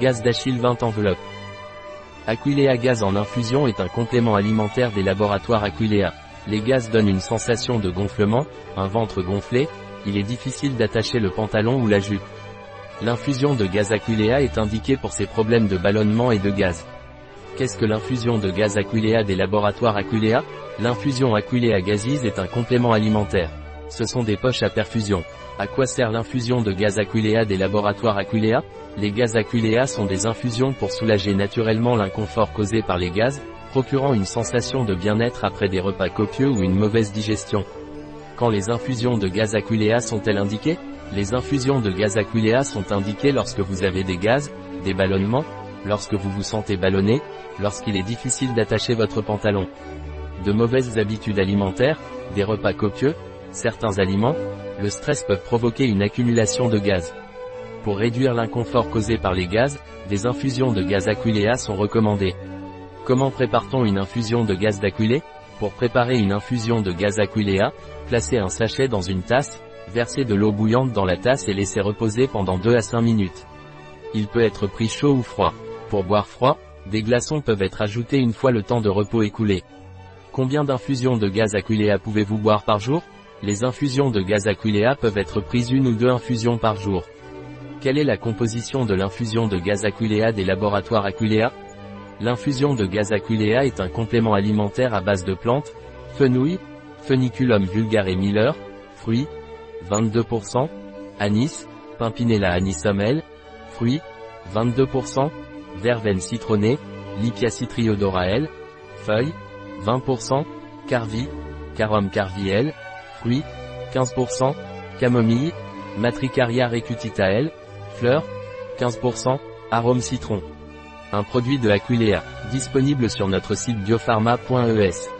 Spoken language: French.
Gaz d'Achille 20 enveloppes. Aquilea gaz en infusion est un complément alimentaire des laboratoires Aquilea. Les gaz donnent une sensation de gonflement, un ventre gonflé, il est difficile d'attacher le pantalon ou la jupe. L'infusion de gaz Aquilea est indiquée pour ces problèmes de ballonnement et de gaz. Qu'est-ce que l'infusion de gaz Aquilea des laboratoires Aquilea? L'infusion Aquilea Gazise est un complément alimentaire. Ce sont des poches à perfusion. À quoi sert l'infusion de gaz Aquilea des laboratoires Aquilea Les gaz Aquilea sont des infusions pour soulager naturellement l'inconfort causé par les gaz, procurant une sensation de bien-être après des repas copieux ou une mauvaise digestion. Quand les infusions de gaz Aquilea sont-elles indiquées? Les infusions de gaz Aquilea sont indiquées lorsque vous avez des gaz, des ballonnements, lorsque vous vous sentez ballonné, lorsqu'il est difficile d'attacher votre pantalon. De mauvaises habitudes alimentaires, des repas copieux, certains aliments, le stress peut provoquer une accumulation de gaz. Pour réduire l'inconfort causé par les gaz, des infusions de gaz aquilea sont recommandées. Comment prépare-t-on une infusion de gaz d'aquilé Pour préparer une infusion de gaz aquilea, placez un sachet dans une tasse, versez de l'eau bouillante dans la tasse et laissez reposer pendant 2 à 5 minutes. Il peut être pris chaud ou froid. Pour boire froid, des glaçons peuvent être ajoutés une fois le temps de repos écoulé. Combien d'infusions de gaz aquilea pouvez-vous boire par jour? Les infusions de gaz aquilea peuvent être prises une ou deux infusions par jour. Quelle est la composition de l'infusion de gaz aquilea des laboratoires Aquilea? L'infusion de gaz aquilea est un complément alimentaire à base de plantes, fenouil, Feniculum vulgare Miller, fruits, 22%, anis, Pimpinella anisomel, fruits, 22%, verveine citronnée, Lipia citriodorae, feuilles, 20%, carvi, Carum carviel, fruits, 15%, camomille, matricaria recutitae, fleurs, 15%, arôme citron. Un produit de Aquilea, disponible sur notre site biopharma.es.